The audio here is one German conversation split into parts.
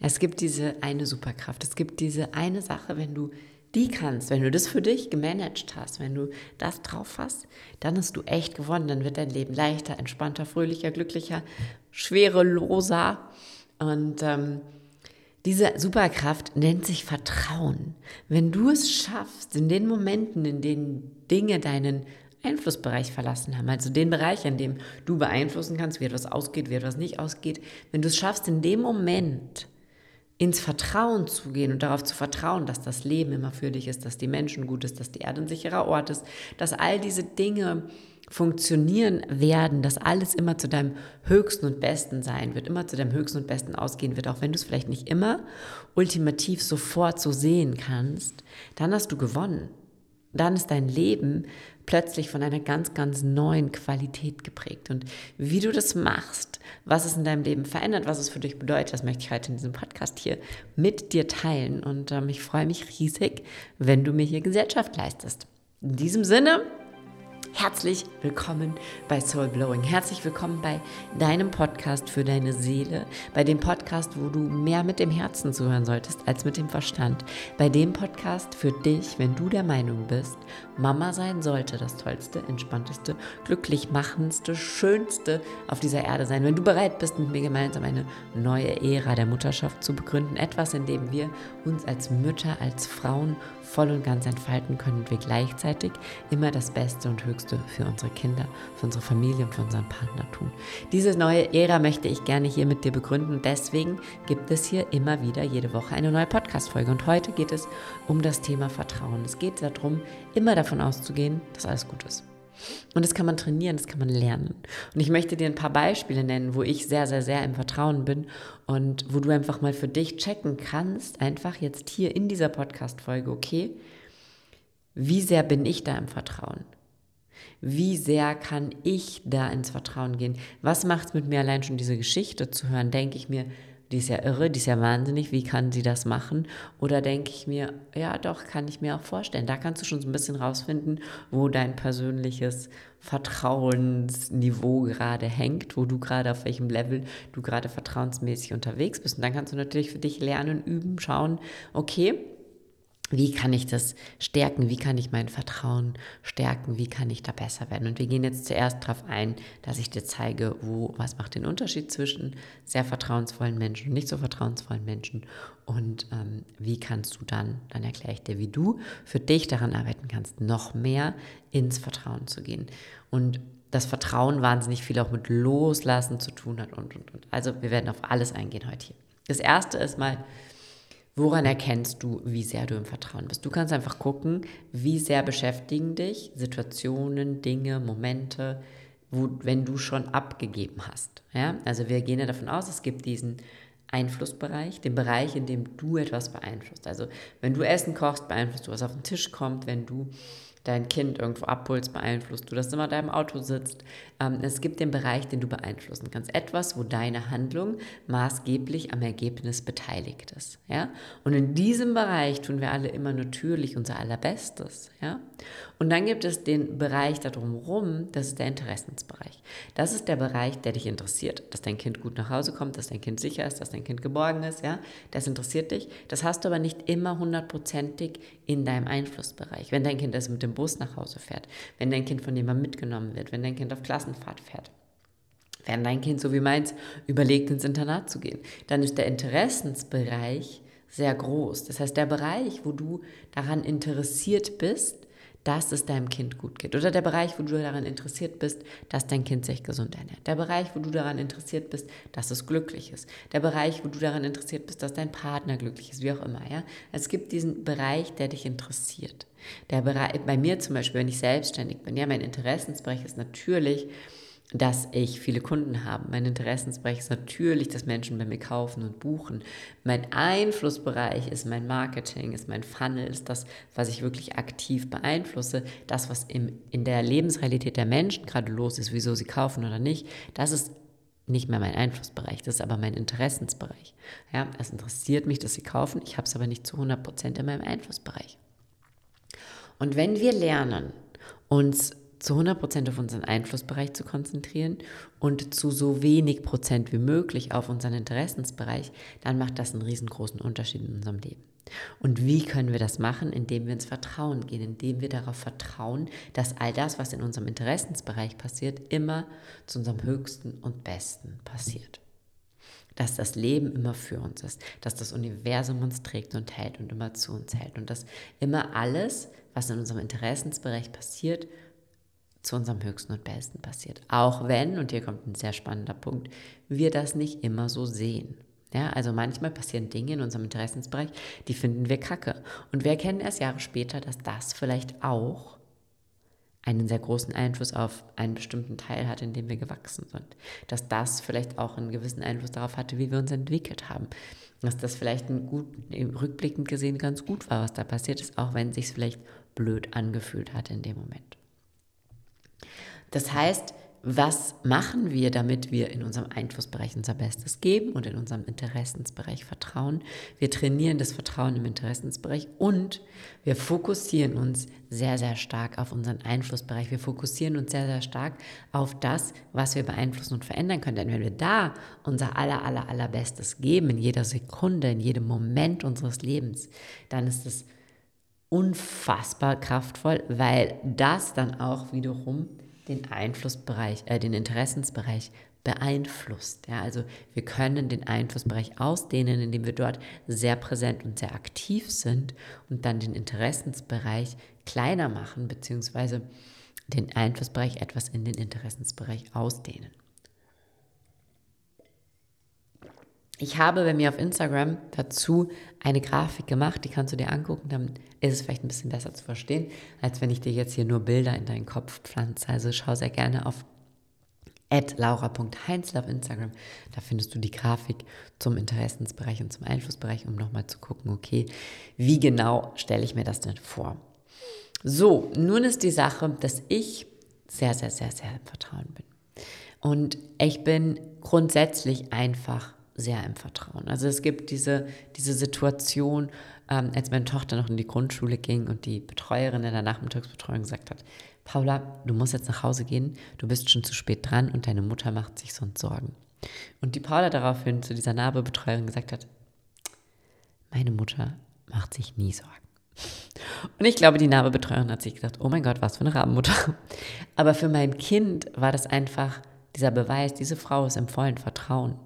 Es gibt diese eine Superkraft, es gibt diese eine Sache, wenn du die kannst, wenn du das für dich gemanagt hast, wenn du das drauf hast, dann hast du echt gewonnen. Dann wird dein Leben leichter, entspannter, fröhlicher, glücklicher, schwereloser. Und ähm, diese Superkraft nennt sich Vertrauen. Wenn du es schaffst, in den Momenten, in denen Dinge deinen Einflussbereich verlassen haben, also den Bereich, in dem du beeinflussen kannst, wie etwas ausgeht, wie etwas nicht ausgeht, wenn du es schaffst, in dem Moment ins Vertrauen zu gehen und darauf zu vertrauen, dass das Leben immer für dich ist, dass die Menschen gut ist, dass die Erde ein sicherer Ort ist, dass all diese Dinge funktionieren werden, dass alles immer zu deinem Höchsten und Besten sein wird, immer zu deinem Höchsten und Besten ausgehen wird, auch wenn du es vielleicht nicht immer ultimativ sofort so sehen kannst, dann hast du gewonnen. Dann ist dein Leben plötzlich von einer ganz, ganz neuen Qualität geprägt. Und wie du das machst, was es in deinem Leben verändert, was es für dich bedeutet, das möchte ich heute in diesem Podcast hier mit dir teilen. Und ähm, ich freue mich riesig, wenn du mir hier Gesellschaft leistest. In diesem Sinne, Herzlich willkommen bei Soul Blowing. Herzlich willkommen bei deinem Podcast für deine Seele, bei dem Podcast, wo du mehr mit dem Herzen zuhören solltest als mit dem Verstand. Bei dem Podcast für dich, wenn du der Meinung bist, Mama sein sollte das tollste, entspannteste, glücklich machendste, schönste auf dieser Erde sein. Wenn du bereit bist, mit mir gemeinsam eine neue Ära der Mutterschaft zu begründen, etwas, in dem wir uns als Mütter, als Frauen voll und ganz entfalten können und wir gleichzeitig immer das Beste und Höchste für unsere Kinder, für unsere Familie und für unseren Partner tun. Diese neue Ära möchte ich gerne hier mit dir begründen deswegen gibt es hier immer wieder jede Woche eine neue Podcast-Folge und heute geht es um das Thema Vertrauen. Es geht darum, immer davon auszugehen, dass alles gut ist. Und das kann man trainieren, das kann man lernen. Und ich möchte dir ein paar Beispiele nennen, wo ich sehr, sehr, sehr im Vertrauen bin und wo du einfach mal für dich checken kannst, einfach jetzt hier in dieser Podcast-Folge, okay, wie sehr bin ich da im Vertrauen? Wie sehr kann ich da ins Vertrauen gehen? Was macht es mit mir allein schon diese Geschichte zu hören? Denke ich mir, die ist ja irre, die ist ja wahnsinnig, wie kann sie das machen? Oder denke ich mir, ja doch, kann ich mir auch vorstellen. Da kannst du schon so ein bisschen rausfinden, wo dein persönliches Vertrauensniveau gerade hängt, wo du gerade auf welchem Level du gerade vertrauensmäßig unterwegs bist. Und dann kannst du natürlich für dich lernen, üben, schauen, okay, wie kann ich das stärken? Wie kann ich mein Vertrauen stärken? Wie kann ich da besser werden? Und wir gehen jetzt zuerst darauf ein, dass ich dir zeige, wo, was macht den Unterschied zwischen sehr vertrauensvollen Menschen und nicht so vertrauensvollen Menschen. Und ähm, wie kannst du dann, dann erkläre ich dir, wie du für dich daran arbeiten kannst, noch mehr ins Vertrauen zu gehen. Und das Vertrauen wahnsinnig viel auch mit Loslassen zu tun hat und, und, und. Also wir werden auf alles eingehen heute hier. Das erste ist mal, Woran erkennst du, wie sehr du im Vertrauen bist? Du kannst einfach gucken, wie sehr beschäftigen dich Situationen, Dinge, Momente, wo, wenn du schon abgegeben hast. Ja? Also wir gehen ja davon aus, es gibt diesen Einflussbereich, den Bereich, in dem du etwas beeinflusst. Also wenn du Essen kochst, beeinflusst du, was auf den Tisch kommt, wenn du dein Kind irgendwo abholst, beeinflusst du, dass du da im Auto sitzt. Ähm, es gibt den Bereich, den du beeinflussen kannst. Etwas, wo deine Handlung maßgeblich am Ergebnis beteiligt ist. Ja? Und in diesem Bereich tun wir alle immer natürlich unser Allerbestes. Ja? Und dann gibt es den Bereich da drumherum, das ist der Interessensbereich. Das ist der Bereich, der dich interessiert, dass dein Kind gut nach Hause kommt, dass dein Kind sicher ist, dass dein Kind geborgen ist. Ja? Das interessiert dich. Das hast du aber nicht immer hundertprozentig in deinem Einflussbereich. Wenn dein Kind das mit dem Bus nach Hause fährt, wenn dein Kind von jemandem mitgenommen wird, wenn dein Kind auf Klassenfahrt fährt, wenn dein Kind, so wie meins, überlegt, ins Internat zu gehen, dann ist der Interessensbereich sehr groß. Das heißt, der Bereich, wo du daran interessiert bist, dass es deinem Kind gut geht. Oder der Bereich, wo du daran interessiert bist, dass dein Kind sich gesund ernährt. Der Bereich, wo du daran interessiert bist, dass es glücklich ist. Der Bereich, wo du daran interessiert bist, dass dein Partner glücklich ist, wie auch immer. Ja? Es gibt diesen Bereich, der dich interessiert. Der Bereich, bei mir zum Beispiel, wenn ich selbstständig bin, ja, mein Interessensbereich ist natürlich dass ich viele Kunden habe. Mein Interessensbereich ist natürlich, dass Menschen bei mir kaufen und buchen. Mein Einflussbereich ist mein Marketing, ist mein Funnel, ist das, was ich wirklich aktiv beeinflusse. Das, was im, in der Lebensrealität der Menschen gerade los ist, wieso sie kaufen oder nicht, das ist nicht mehr mein Einflussbereich, das ist aber mein Interessensbereich. Ja, es interessiert mich, dass sie kaufen, ich habe es aber nicht zu 100% in meinem Einflussbereich. Und wenn wir lernen, uns zu 100% auf unseren Einflussbereich zu konzentrieren und zu so wenig Prozent wie möglich auf unseren Interessensbereich, dann macht das einen riesengroßen Unterschied in unserem Leben. Und wie können wir das machen? Indem wir ins Vertrauen gehen, indem wir darauf vertrauen, dass all das, was in unserem Interessensbereich passiert, immer zu unserem Höchsten und Besten passiert. Dass das Leben immer für uns ist, dass das Universum uns trägt und hält und immer zu uns hält und dass immer alles, was in unserem Interessensbereich passiert, zu unserem Höchsten und Besten passiert. Auch wenn, und hier kommt ein sehr spannender Punkt, wir das nicht immer so sehen. Ja, also manchmal passieren Dinge in unserem Interessensbereich, die finden wir kacke. Und wir erkennen erst Jahre später, dass das vielleicht auch einen sehr großen Einfluss auf einen bestimmten Teil hat, in dem wir gewachsen sind. Dass das vielleicht auch einen gewissen Einfluss darauf hatte, wie wir uns entwickelt haben. Dass das vielleicht ein gut, rückblickend gesehen ganz gut war, was da passiert ist, auch wenn es sich vielleicht blöd angefühlt hat in dem Moment. Das heißt, was machen wir, damit wir in unserem Einflussbereich unser Bestes geben und in unserem Interessensbereich vertrauen? Wir trainieren das Vertrauen im Interessensbereich und wir fokussieren uns sehr, sehr stark auf unseren Einflussbereich. Wir fokussieren uns sehr, sehr stark auf das, was wir beeinflussen und verändern können. Denn wenn wir da unser aller, aller, allerbestes geben, in jeder Sekunde, in jedem Moment unseres Lebens, dann ist es unfassbar kraftvoll, weil das dann auch wiederum den Einflussbereich, äh, den Interessensbereich beeinflusst. Ja, also wir können den Einflussbereich ausdehnen, indem wir dort sehr präsent und sehr aktiv sind und dann den Interessensbereich kleiner machen, beziehungsweise den Einflussbereich etwas in den Interessensbereich ausdehnen. Ich habe bei mir auf Instagram dazu eine Grafik gemacht, die kannst du dir angucken, dann ist es vielleicht ein bisschen besser zu verstehen, als wenn ich dir jetzt hier nur Bilder in deinen Kopf pflanze. Also schau sehr gerne auf laura.heinzl auf Instagram. Da findest du die Grafik zum Interessensbereich und zum Einflussbereich, um nochmal zu gucken, okay, wie genau stelle ich mir das denn vor? So, nun ist die Sache, dass ich sehr, sehr, sehr, sehr im Vertrauen bin. Und ich bin grundsätzlich einfach sehr im Vertrauen. Also es gibt diese, diese Situation, ähm, als meine Tochter noch in die Grundschule ging und die Betreuerin in der Nachmittagsbetreuung gesagt hat, Paula, du musst jetzt nach Hause gehen, du bist schon zu spät dran und deine Mutter macht sich sonst Sorgen. Und die Paula daraufhin zu dieser Narbebetreuerin gesagt hat, meine Mutter macht sich nie Sorgen. Und ich glaube, die Narbebetreuerin hat sich gedacht, oh mein Gott, was für eine Rabenmutter. Aber für mein Kind war das einfach dieser Beweis, diese Frau ist im vollen Vertrauen.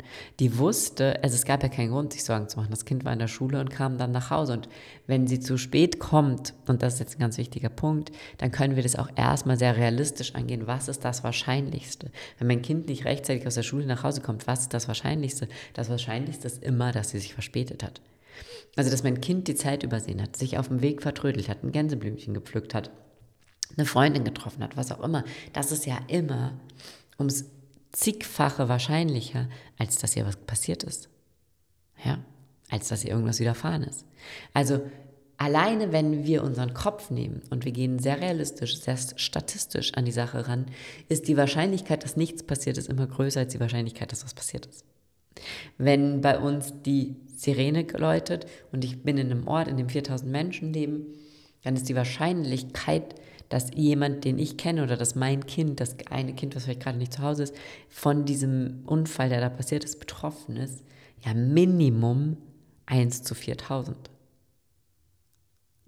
Die wusste, also es gab ja keinen Grund, sich Sorgen zu machen. Das Kind war in der Schule und kam dann nach Hause. Und wenn sie zu spät kommt, und das ist jetzt ein ganz wichtiger Punkt, dann können wir das auch erstmal sehr realistisch angehen. Was ist das Wahrscheinlichste? Wenn mein Kind nicht rechtzeitig aus der Schule nach Hause kommt, was ist das Wahrscheinlichste? Das Wahrscheinlichste ist immer, dass sie sich verspätet hat. Also, dass mein Kind die Zeit übersehen hat, sich auf dem Weg vertrödelt hat, ein Gänseblümchen gepflückt hat, eine Freundin getroffen hat, was auch immer. Das ist ja immer ums zigfache wahrscheinlicher, als dass ihr was passiert ist. Ja, als dass ihr irgendwas widerfahren ist. Also alleine, wenn wir unseren Kopf nehmen und wir gehen sehr realistisch, sehr statistisch an die Sache ran, ist die Wahrscheinlichkeit, dass nichts passiert ist, immer größer als die Wahrscheinlichkeit, dass was passiert ist. Wenn bei uns die Sirene läutet und ich bin in einem Ort, in dem 4000 Menschen leben, dann ist die Wahrscheinlichkeit, dass jemand, den ich kenne oder dass mein Kind, das eine Kind, was vielleicht gerade nicht zu Hause ist, von diesem Unfall, der da passiert ist, betroffen ist, ja Minimum 1 zu 4000.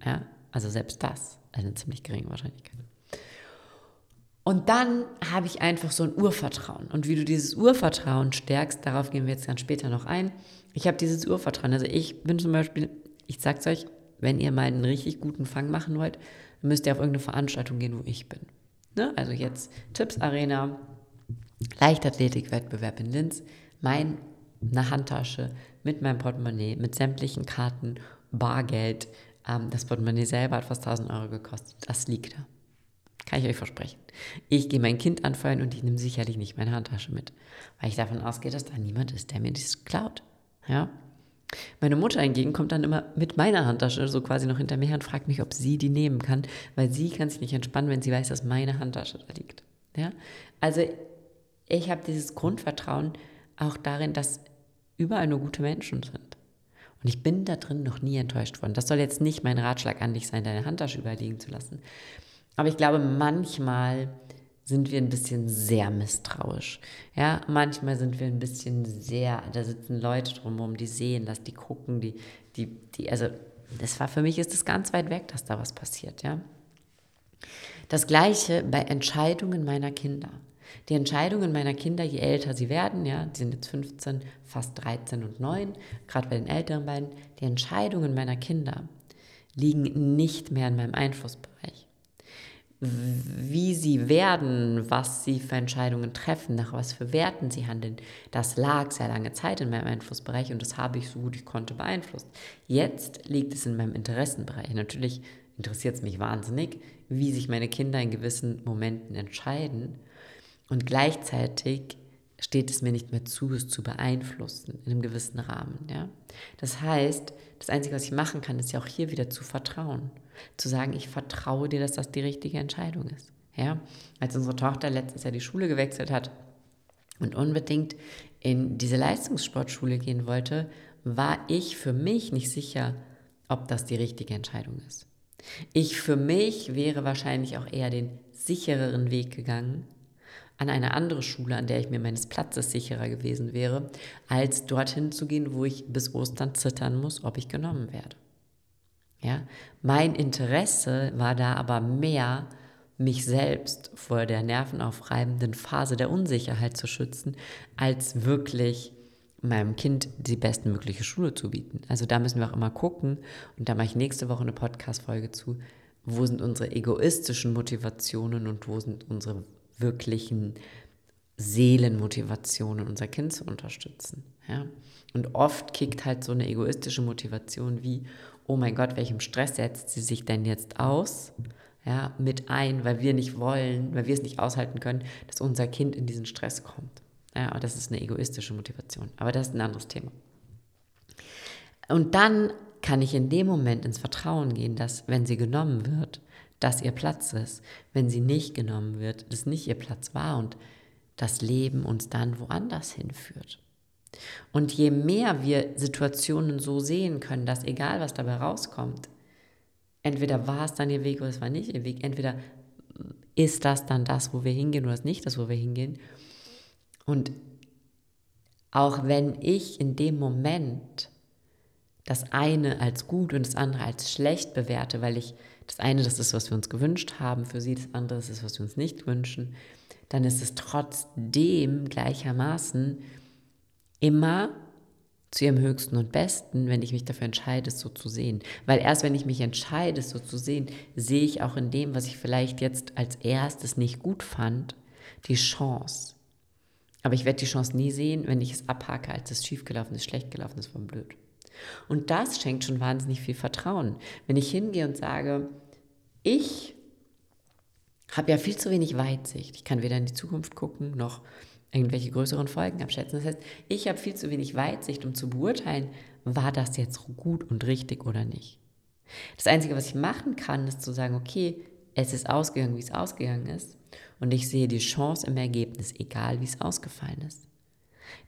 Ja, also selbst das eine ziemlich geringe Wahrscheinlichkeit. Und dann habe ich einfach so ein Urvertrauen. Und wie du dieses Urvertrauen stärkst, darauf gehen wir jetzt ganz später noch ein. Ich habe dieses Urvertrauen. Also ich bin zum Beispiel, ich sage es euch, wenn ihr mal einen richtig guten Fang machen wollt, müsst ihr auf irgendeine Veranstaltung gehen, wo ich bin. Ne? Also jetzt Tipps Arena, Leichtathletik-Wettbewerb in Linz, meine Handtasche mit meinem Portemonnaie, mit sämtlichen Karten, Bargeld. Ähm, das Portemonnaie selber hat fast 1000 Euro gekostet. Das liegt da. Kann ich euch versprechen. Ich gehe mein Kind anfeuern und ich nehme sicherlich nicht meine Handtasche mit, weil ich davon ausgehe, dass da niemand ist, der mir das klaut. Ja? Meine Mutter hingegen kommt dann immer mit meiner Handtasche so quasi noch hinter mir her und fragt mich, ob sie die nehmen kann, weil sie kann sich nicht entspannen, wenn sie weiß, dass meine Handtasche da liegt. Ja? Also ich habe dieses Grundvertrauen auch darin, dass überall nur gute Menschen sind. Und ich bin da drin noch nie enttäuscht worden. Das soll jetzt nicht mein Ratschlag an dich sein, deine Handtasche überliegen zu lassen. Aber ich glaube, manchmal sind wir ein bisschen sehr misstrauisch. Ja, manchmal sind wir ein bisschen sehr, da sitzen Leute drumherum, die sehen das, die gucken, die, die, die, also das war für mich ist es ganz weit weg, dass da was passiert, ja. Das gleiche bei Entscheidungen meiner Kinder. Die Entscheidungen meiner Kinder, je älter sie werden, ja, die sind jetzt 15, fast 13 und 9, gerade bei den älteren beiden, die Entscheidungen meiner Kinder liegen nicht mehr in meinem Einflussbereich wie sie werden, was sie für Entscheidungen treffen, nach was für Werten sie handeln, das lag sehr lange Zeit in meinem Einflussbereich und das habe ich so gut ich konnte beeinflusst. Jetzt liegt es in meinem Interessenbereich. Natürlich interessiert es mich wahnsinnig, wie sich meine Kinder in gewissen Momenten entscheiden und gleichzeitig steht es mir nicht mehr zu, es zu beeinflussen in einem gewissen Rahmen. Ja? Das heißt, das Einzige, was ich machen kann, ist ja auch hier wieder zu vertrauen zu sagen, ich vertraue dir, dass das die richtige Entscheidung ist. Ja? Als unsere Tochter letztes Jahr die Schule gewechselt hat und unbedingt in diese Leistungssportschule gehen wollte, war ich für mich nicht sicher, ob das die richtige Entscheidung ist. Ich für mich wäre wahrscheinlich auch eher den sichereren Weg gegangen, an eine andere Schule, an der ich mir meines Platzes sicherer gewesen wäre, als dorthin zu gehen, wo ich bis Ostern zittern muss, ob ich genommen werde. Ja? Mein Interesse war da aber mehr, mich selbst vor der nervenaufreibenden Phase der Unsicherheit zu schützen, als wirklich meinem Kind die bestmögliche Schule zu bieten. Also da müssen wir auch immer gucken, und da mache ich nächste Woche eine Podcast-Folge zu, wo sind unsere egoistischen Motivationen und wo sind unsere wirklichen Seelenmotivationen, unser Kind zu unterstützen. Ja? Und oft kickt halt so eine egoistische Motivation wie, oh mein Gott, welchem Stress setzt sie sich denn jetzt aus? Ja, mit ein, weil wir nicht wollen, weil wir es nicht aushalten können, dass unser Kind in diesen Stress kommt. Ja, das ist eine egoistische Motivation. Aber das ist ein anderes Thema. Und dann kann ich in dem Moment ins Vertrauen gehen, dass, wenn sie genommen wird, dass ihr Platz ist. Wenn sie nicht genommen wird, dass nicht ihr Platz war und das Leben uns dann woanders hinführt. Und je mehr wir Situationen so sehen können, dass egal was dabei rauskommt, entweder war es dann ihr Weg oder es war nicht ihr Weg, entweder ist das dann das, wo wir hingehen oder ist nicht das, wo wir hingehen. Und auch wenn ich in dem Moment das eine als gut und das andere als schlecht bewerte, weil ich das eine, das ist, was wir uns gewünscht haben, für sie das andere das ist, was wir uns nicht wünschen, dann ist es trotzdem gleichermaßen immer zu ihrem Höchsten und Besten, wenn ich mich dafür entscheide, es so zu sehen. Weil erst wenn ich mich entscheide, es so zu sehen, sehe ich auch in dem, was ich vielleicht jetzt als erstes nicht gut fand, die Chance. Aber ich werde die Chance nie sehen, wenn ich es abhake, als es schiefgelaufen ist, schlecht gelaufen ist, von blöd. Und das schenkt schon wahnsinnig viel Vertrauen. Wenn ich hingehe und sage, ich habe ja viel zu wenig Weitsicht. Ich kann weder in die Zukunft gucken, noch irgendwelche größeren Folgen abschätzen. Das heißt, ich habe viel zu wenig Weitsicht, um zu beurteilen, war das jetzt gut und richtig oder nicht. Das Einzige, was ich machen kann, ist zu sagen, okay, es ist ausgegangen, wie es ausgegangen ist. Und ich sehe die Chance im Ergebnis, egal wie es ausgefallen ist.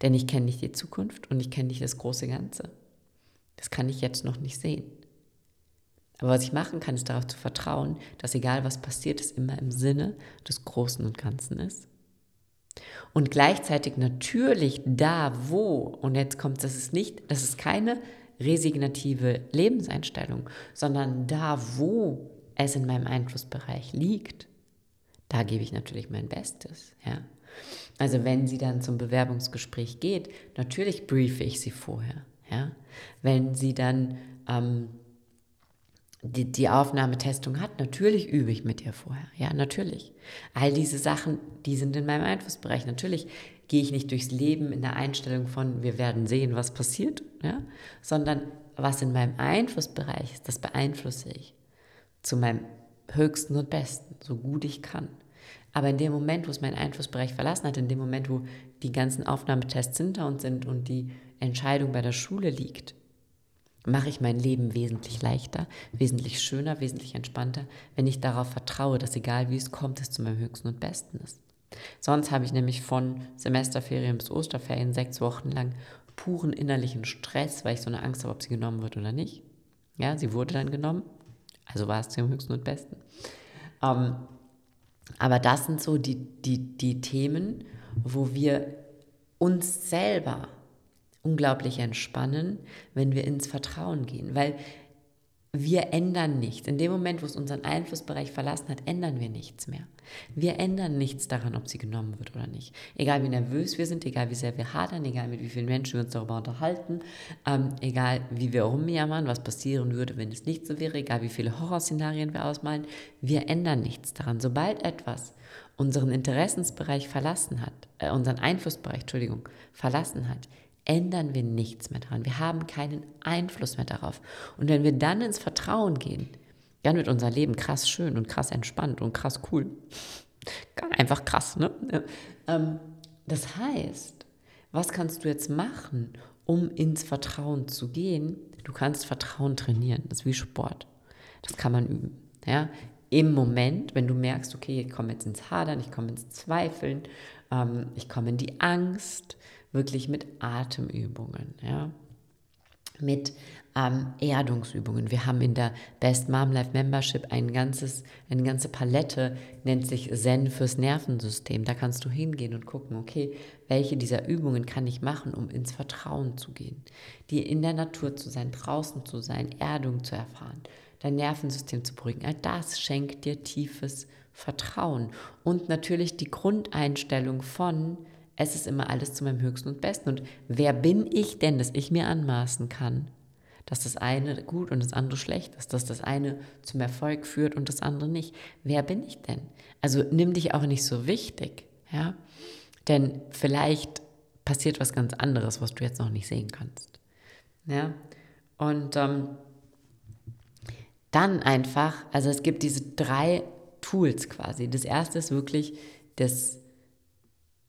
Denn ich kenne nicht die Zukunft und ich kenne nicht das große Ganze. Das kann ich jetzt noch nicht sehen. Aber was ich machen kann, ist darauf zu vertrauen, dass egal was passiert, es immer im Sinne des Großen und Ganzen ist und gleichzeitig natürlich da, wo, und jetzt kommt, das ist nicht, das ist keine resignative Lebenseinstellung, sondern da, wo es in meinem Einflussbereich liegt, da gebe ich natürlich mein Bestes, ja. Also wenn sie dann zum Bewerbungsgespräch geht, natürlich briefe ich sie vorher, ja. Wenn sie dann ähm, die, die Aufnahmetestung hat, natürlich übe ich mit ihr vorher. Ja, natürlich. All diese Sachen, die sind in meinem Einflussbereich. Natürlich gehe ich nicht durchs Leben in der Einstellung von, wir werden sehen, was passiert, ja, sondern was in meinem Einflussbereich ist, das beeinflusse ich zu meinem Höchsten und Besten, so gut ich kann. Aber in dem Moment, wo es meinen Einflussbereich verlassen hat, in dem Moment, wo die ganzen Aufnahmetests hinter uns sind und die Entscheidung bei der Schule liegt, mache ich mein Leben wesentlich leichter, wesentlich schöner, wesentlich entspannter, wenn ich darauf vertraue, dass egal wie es kommt, es zu meinem Höchsten und Besten ist. Sonst habe ich nämlich von Semesterferien bis Osterferien sechs Wochen lang puren innerlichen Stress, weil ich so eine Angst habe, ob sie genommen wird oder nicht. Ja, sie wurde dann genommen, also war es zum Höchsten und Besten. Ähm, aber das sind so die, die, die Themen, wo wir uns selber unglaublich entspannen, wenn wir ins Vertrauen gehen. Weil wir ändern nichts. In dem Moment, wo es unseren Einflussbereich verlassen hat, ändern wir nichts mehr. Wir ändern nichts daran, ob sie genommen wird oder nicht. Egal wie nervös wir sind, egal wie sehr wir hadern, egal mit wie vielen Menschen wir uns darüber unterhalten, ähm, egal wie wir rumjammern, was passieren würde, wenn es nicht so wäre, egal wie viele Horrorszenarien wir ausmalen, wir ändern nichts daran. Sobald etwas unseren Interessensbereich verlassen hat, äh, unseren Einflussbereich, Entschuldigung, verlassen hat, ändern wir nichts mehr daran. Wir haben keinen Einfluss mehr darauf. Und wenn wir dann ins Vertrauen gehen, dann wird unser Leben krass schön und krass entspannt und krass cool. Einfach krass, ne? Ähm, das heißt, was kannst du jetzt machen, um ins Vertrauen zu gehen? Du kannst Vertrauen trainieren. Das ist wie Sport. Das kann man üben. Ja? Im Moment, wenn du merkst, okay, ich komme jetzt ins Hadern, ich komme ins Zweifeln, ähm, ich komme in die Angst, wirklich mit Atemübungen, ja, mit ähm, Erdungsübungen. Wir haben in der Best Mom Life Membership ein ganzes, eine ganze Palette, nennt sich Zen fürs Nervensystem. Da kannst du hingehen und gucken, okay, welche dieser Übungen kann ich machen, um ins Vertrauen zu gehen, die in der Natur zu sein, draußen zu sein, Erdung zu erfahren, dein Nervensystem zu beruhigen. All das schenkt dir tiefes Vertrauen und natürlich die Grundeinstellung von es ist immer alles zu meinem Höchsten und Besten. Und wer bin ich denn, dass ich mir anmaßen kann, dass das eine gut und das andere schlecht ist, dass das eine zum Erfolg führt und das andere nicht? Wer bin ich denn? Also nimm dich auch nicht so wichtig, ja? Denn vielleicht passiert was ganz anderes, was du jetzt noch nicht sehen kannst. Ja? Und ähm, dann einfach, also es gibt diese drei Tools quasi. Das erste ist wirklich das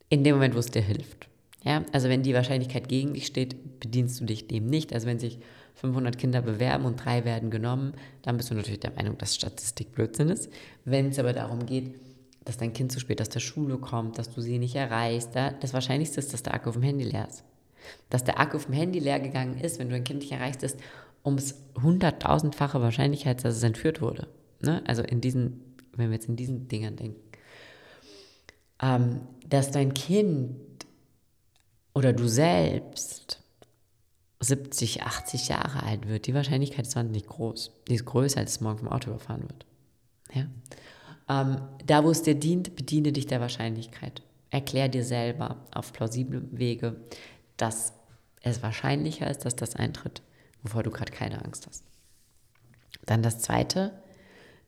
in dem Moment, wo es dir hilft. Ja, also wenn die Wahrscheinlichkeit gegen dich steht, bedienst du dich dem nicht. Also wenn sich 500 Kinder bewerben und drei werden genommen, dann bist du natürlich der Meinung, dass Statistik Blödsinn ist. Wenn es aber darum geht, dass dein Kind zu spät aus der Schule kommt, dass du sie nicht erreichst, da, das Wahrscheinlichste ist, dass der Akku auf dem Handy leer ist. Dass der Akku auf dem Handy leer gegangen ist, wenn du ein Kind nicht erreichst, ist um es hunderttausendfache Wahrscheinlichkeit, dass es entführt wurde. Ne? Also in diesen, wenn wir jetzt in diesen Dingern denken ähm, dass dein Kind oder du selbst 70, 80 Jahre alt wird, die Wahrscheinlichkeit ist wahnsinnig groß. Die ist größer, als es morgen vom Auto überfahren wird. Ja? Ähm, da, wo es dir dient, bediene dich der Wahrscheinlichkeit. Erklär dir selber auf plausible Wege, dass es wahrscheinlicher ist, dass das eintritt, wovor du gerade keine Angst hast. Dann das Zweite,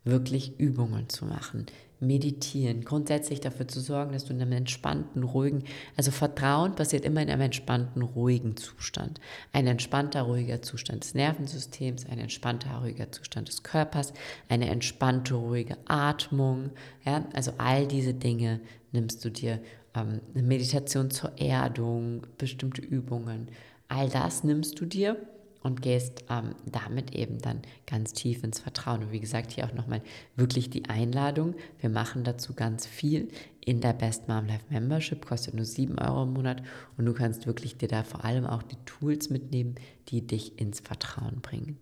wirklich Übungen zu machen, meditieren, grundsätzlich dafür zu sorgen, dass du in einem entspannten, ruhigen, also Vertrauen passiert immer in einem entspannten, ruhigen Zustand. Ein entspannter, ruhiger Zustand des Nervensystems, ein entspannter, ruhiger Zustand des Körpers, eine entspannte, ruhige Atmung. Ja? Also all diese Dinge nimmst du dir, ähm, Meditation zur Erdung, bestimmte Übungen, all das nimmst du dir und gehst ähm, damit eben dann ganz tief ins Vertrauen. Und wie gesagt, hier auch nochmal wirklich die Einladung. Wir machen dazu ganz viel in der Best Mom Life Membership, kostet nur 7 Euro im Monat und du kannst wirklich dir da vor allem auch die Tools mitnehmen, die dich ins Vertrauen bringen.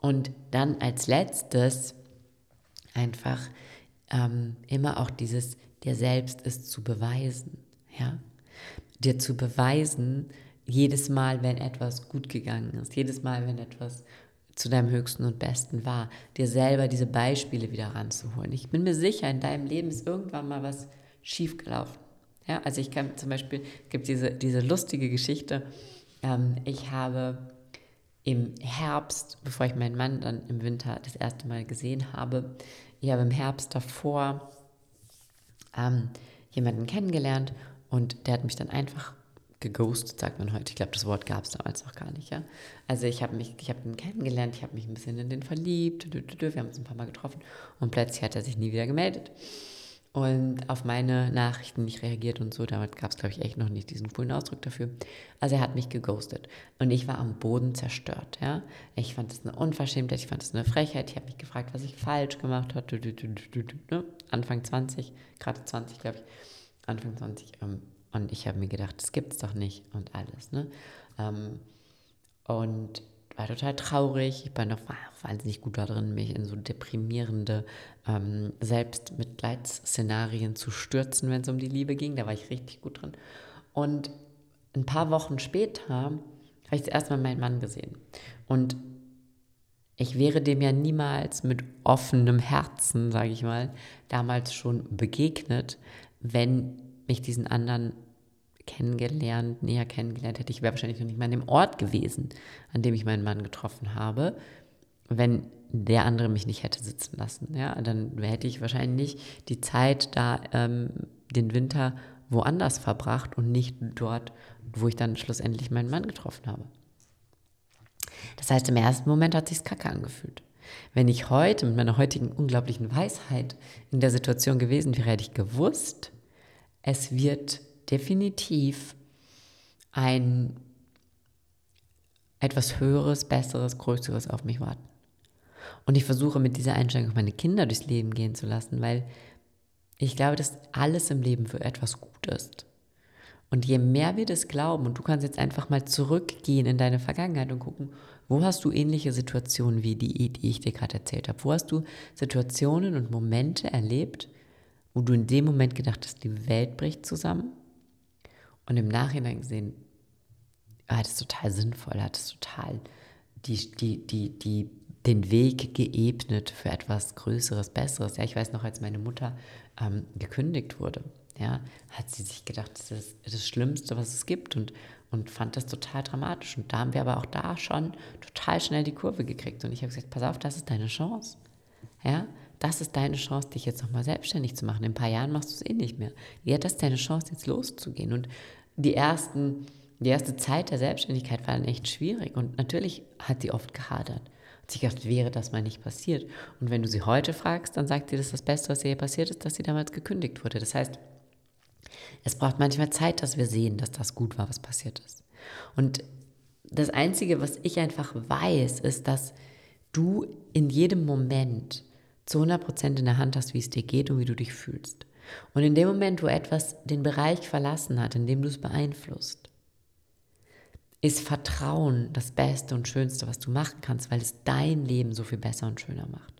Und dann als letztes einfach ähm, immer auch dieses, dir selbst ist zu beweisen, ja, dir zu beweisen, jedes Mal, wenn etwas gut gegangen ist, jedes Mal, wenn etwas zu deinem Höchsten und Besten war, dir selber diese Beispiele wieder ranzuholen. Ich bin mir sicher, in deinem Leben ist irgendwann mal was schiefgelaufen. Ja, also ich kann zum Beispiel, gibt diese, diese lustige Geschichte, ähm, ich habe im Herbst, bevor ich meinen Mann dann im Winter das erste Mal gesehen habe, ich habe im Herbst davor ähm, jemanden kennengelernt und der hat mich dann einfach geghostet, sagt man heute. Ich glaube, das Wort gab es damals noch gar nicht, ja. Also ich habe mich, ich habe ihn kennengelernt, ich habe mich ein bisschen in den verliebt, wir haben uns ein paar Mal getroffen und plötzlich hat er sich nie wieder gemeldet. Und auf meine Nachrichten nicht reagiert und so, damit gab es, glaube ich, echt noch nicht diesen coolen Ausdruck dafür. Also er hat mich geghostet. Und ich war am Boden zerstört, ja. Ich fand das eine Unverschämtheit, ich fand das eine Frechheit. Ich habe mich gefragt, was ich falsch gemacht habe. Ne? Anfang 20, gerade 20, glaube ich. Anfang 20, ähm, und ich habe mir gedacht, das gibt es doch nicht und alles. Ne? Ähm, und war total traurig. Ich war noch wahnsinnig gut darin, mich in so deprimierende ähm, Selbstmitleidsszenarien zu stürzen, wenn es um die Liebe ging. Da war ich richtig gut drin. Und ein paar Wochen später habe ich das erste meinen Mann gesehen. Und ich wäre dem ja niemals mit offenem Herzen, sage ich mal, damals schon begegnet, wenn mich diesen anderen kennengelernt, näher kennengelernt hätte. Ich wäre wahrscheinlich noch nicht mal an dem Ort gewesen, an dem ich meinen Mann getroffen habe, wenn der andere mich nicht hätte sitzen lassen. Ja, dann hätte ich wahrscheinlich die Zeit da, ähm, den Winter woanders verbracht und nicht dort, wo ich dann schlussendlich meinen Mann getroffen habe. Das heißt, im ersten Moment hat sich kacke angefühlt. Wenn ich heute mit meiner heutigen unglaublichen Weisheit in der Situation gewesen wäre, hätte ich gewusst, es wird definitiv ein etwas Höheres, Besseres, Größeres auf mich warten. Und ich versuche mit dieser Einstellung meine Kinder durchs Leben gehen zu lassen, weil ich glaube, dass alles im Leben für etwas gut ist. Und je mehr wir das glauben, und du kannst jetzt einfach mal zurückgehen in deine Vergangenheit und gucken, wo hast du ähnliche Situationen wie die, die ich dir gerade erzählt habe? Wo hast du Situationen und Momente erlebt, wo du in dem Moment gedacht hast, die Welt bricht zusammen? Und im Nachhinein gesehen, hat es total sinnvoll, hat es total die, die, die, die, den Weg geebnet für etwas Größeres, Besseres. Ja, ich weiß noch, als meine Mutter ähm, gekündigt wurde ja, hat sie sich gedacht, das ist das Schlimmste, was es gibt und, und fand das total dramatisch. Und da haben wir aber auch da schon total schnell die Kurve gekriegt. Und ich habe gesagt, pass auf, das ist deine Chance. Ja, das ist deine Chance, dich jetzt nochmal selbstständig zu machen. In ein paar Jahren machst du es eh nicht mehr. Ja, das ist deine Chance, jetzt loszugehen. Und die ersten, die erste Zeit der Selbstständigkeit war dann echt schwierig. Und natürlich hat sie oft gehadert. Hat sich gedacht, wäre das mal nicht passiert. Und wenn du sie heute fragst, dann sagt sie, das ist das Beste, was ihr passiert ist, dass sie damals gekündigt wurde. Das heißt, es braucht manchmal Zeit, dass wir sehen, dass das gut war, was passiert ist. Und das Einzige, was ich einfach weiß, ist, dass du in jedem Moment zu 100% in der Hand hast, wie es dir geht und wie du dich fühlst. Und in dem Moment, wo etwas den Bereich verlassen hat, in dem du es beeinflusst, ist Vertrauen das Beste und Schönste, was du machen kannst, weil es dein Leben so viel besser und schöner macht.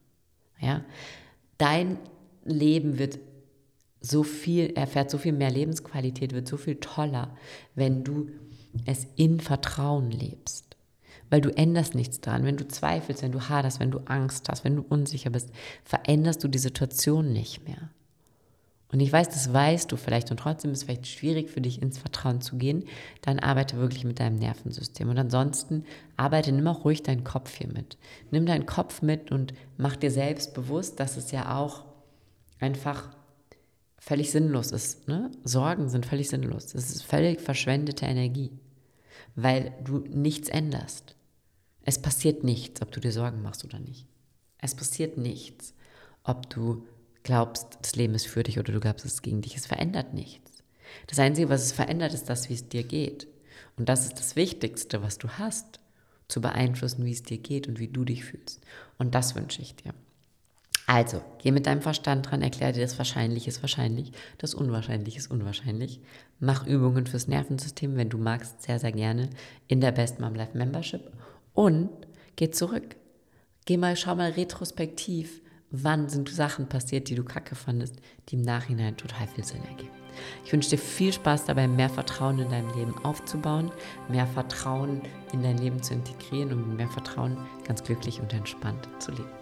Ja? Dein Leben wird so viel, erfährt so viel mehr Lebensqualität, wird so viel toller, wenn du es in Vertrauen lebst. Weil du änderst nichts dran. Wenn du zweifelst, wenn du haderst, wenn du Angst hast, wenn du unsicher bist, veränderst du die Situation nicht mehr. Und ich weiß, das weißt du vielleicht und trotzdem ist es vielleicht schwierig für dich ins Vertrauen zu gehen, dann arbeite wirklich mit deinem Nervensystem. Und ansonsten arbeite, nimm auch ruhig deinen Kopf hier mit. Nimm deinen Kopf mit und mach dir selbst bewusst, dass es ja auch einfach völlig sinnlos ist. Ne? Sorgen sind völlig sinnlos. Es ist völlig verschwendete Energie, weil du nichts änderst. Es passiert nichts, ob du dir Sorgen machst oder nicht. Es passiert nichts, ob du glaubst, das Leben ist für dich oder du glaubst, es ist gegen dich. Es verändert nichts. Das Einzige, was es verändert, ist das, wie es dir geht. Und das ist das Wichtigste, was du hast, zu beeinflussen, wie es dir geht und wie du dich fühlst. Und das wünsche ich dir. Also, geh mit deinem Verstand dran, erklär dir, das Wahrscheinliche ist wahrscheinlich, das Unwahrscheinliche ist unwahrscheinlich. Mach Übungen fürs Nervensystem, wenn du magst, sehr, sehr gerne in der Best Mom Life Membership. Und geh zurück. Geh mal, schau mal retrospektiv, wann sind Sachen passiert, die du kacke fandest, die im Nachhinein total viel Sinn ergeben. Ich wünsche dir viel Spaß dabei, mehr Vertrauen in deinem Leben aufzubauen, mehr Vertrauen in dein Leben zu integrieren und mehr Vertrauen ganz glücklich und entspannt zu leben.